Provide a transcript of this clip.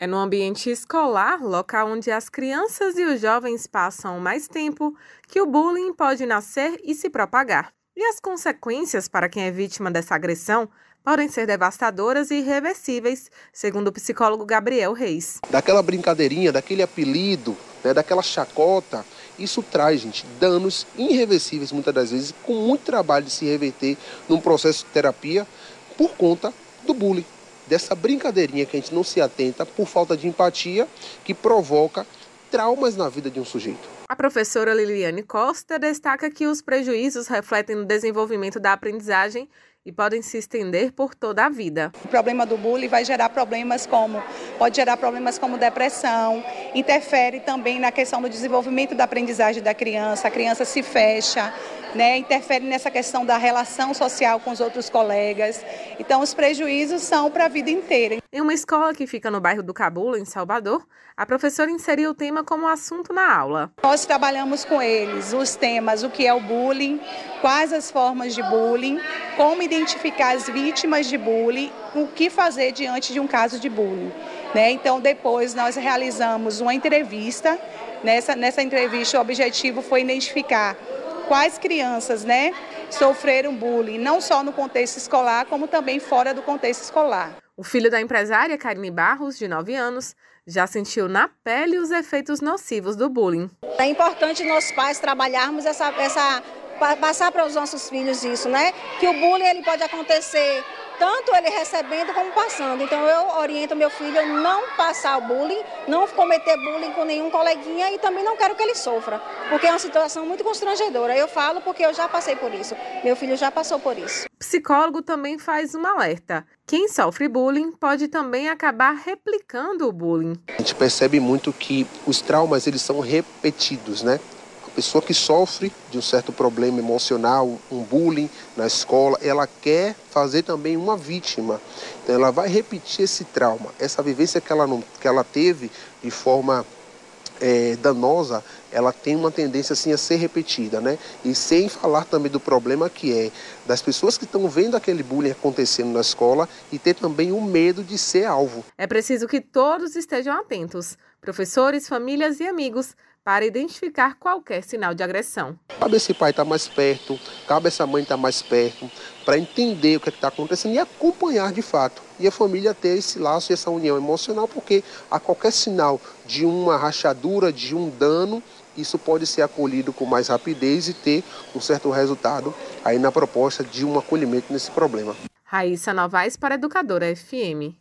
É no ambiente escolar, local onde as crianças e os jovens passam mais tempo, que o bullying pode nascer e se propagar. E as consequências para quem é vítima dessa agressão podem ser devastadoras e irreversíveis, segundo o psicólogo Gabriel Reis. Daquela brincadeirinha, daquele apelido, né, daquela chacota, isso traz, gente, danos irreversíveis muitas das vezes, com muito trabalho de se reverter num processo de terapia por conta do bullying dessa brincadeirinha que a gente não se atenta por falta de empatia que provoca traumas na vida de um sujeito. A professora Liliane Costa destaca que os prejuízos refletem no desenvolvimento da aprendizagem e podem se estender por toda a vida. O problema do bullying vai gerar problemas como pode gerar problemas como depressão, interfere também na questão do desenvolvimento da aprendizagem da criança, a criança se fecha, né, interfere nessa questão da relação social com os outros colegas. Então, os prejuízos são para a vida inteira. Em uma escola que fica no bairro do Cabula, em Salvador, a professora inseriu o tema como assunto na aula. Nós trabalhamos com eles os temas, o que é o bullying, quais as formas de bullying, como identificar as vítimas de bullying, o que fazer diante de um caso de bullying. Né? Então, depois nós realizamos uma entrevista. Nessa, nessa entrevista, o objetivo foi identificar quais crianças né, sofreram bullying, não só no contexto escolar, como também fora do contexto escolar. O filho da empresária Karine Barros, de 9 anos, já sentiu na pele os efeitos nocivos do bullying. É importante nós pais trabalharmos essa, essa passar para os nossos filhos isso, né? Que o bullying ele pode acontecer tanto ele recebendo como passando. Então eu oriento meu filho a não passar o bullying, não cometer bullying com nenhum coleguinha e também não quero que ele sofra, porque é uma situação muito constrangedora. Eu falo porque eu já passei por isso. Meu filho já passou por isso. O psicólogo também faz um alerta. Quem sofre bullying pode também acabar replicando o bullying. A gente percebe muito que os traumas eles são repetidos, né? Pessoa que sofre de um certo problema emocional, um bullying na escola, ela quer fazer também uma vítima. Então ela vai repetir esse trauma, essa vivência que ela, não, que ela teve de forma é, danosa, ela tem uma tendência assim a ser repetida, né? E sem falar também do problema que é das pessoas que estão vendo aquele bullying acontecendo na escola e ter também o medo de ser alvo. É preciso que todos estejam atentos, professores, famílias e amigos, para identificar qualquer sinal de agressão. Cabe esse pai estar tá mais perto, cabe essa mãe estar tá mais perto, para entender o que é está acontecendo e acompanhar de fato. E a família ter esse laço e essa união emocional, porque a qualquer sinal de uma rachadura, de um dano, isso pode ser acolhido com mais rapidez e ter um certo resultado aí na proposta de um acolhimento nesse problema. Raíssa Novaes para Educadora FM.